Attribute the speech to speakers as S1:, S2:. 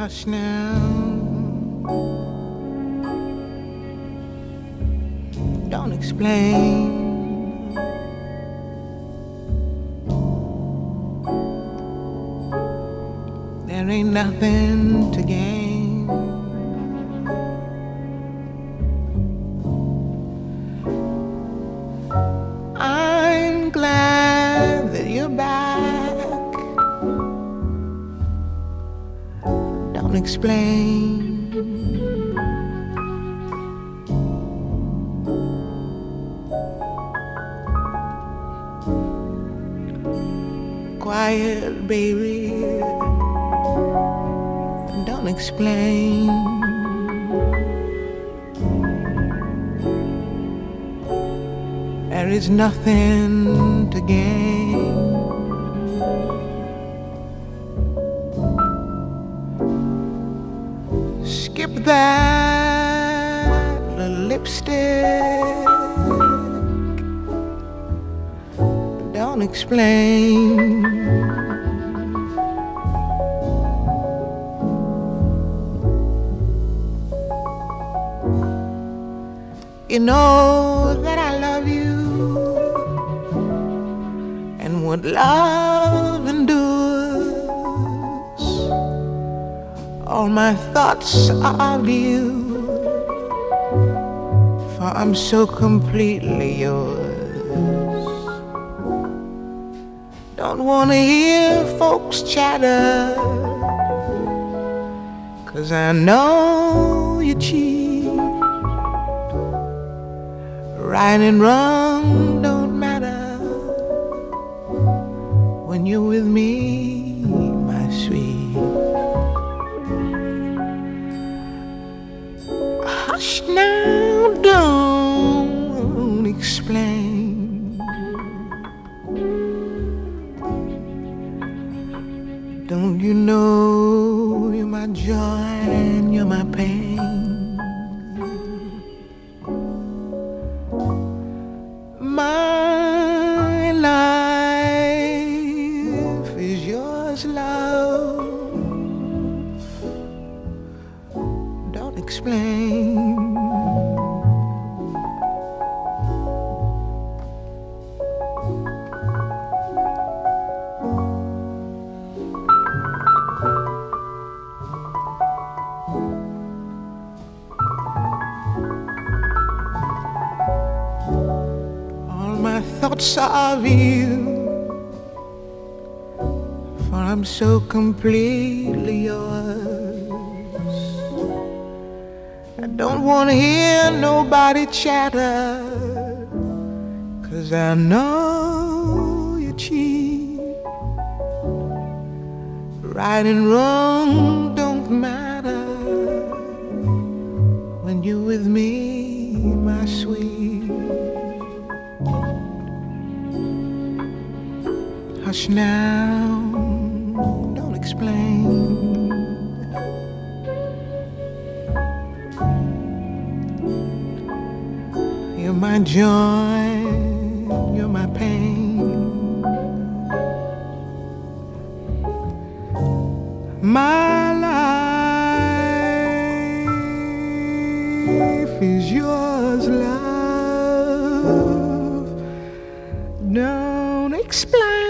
S1: Hush now. Don't explain. There ain't nothing to gain. I'm glad Don't explain. Quiet, baby. Don't explain. There is nothing to gain. That lipstick. Don't explain. You know that I love you and what love All my thoughts are of you, for I'm so completely yours. Don't wanna hear folks chatter, cause I know you cheat. Right and wrong don't matter when you're with me, Hush now, don't explain. Don't you know you're my joy and you're my pain? My life is yours, love. Don't explain. Thoughts of you, for I'm so completely yours. I don't want to hear nobody chatter, cause I know you cheat. Right and wrong don't matter Hush now, don't explain. You're my joy, you're my pain. My life is yours, love. Don't explain.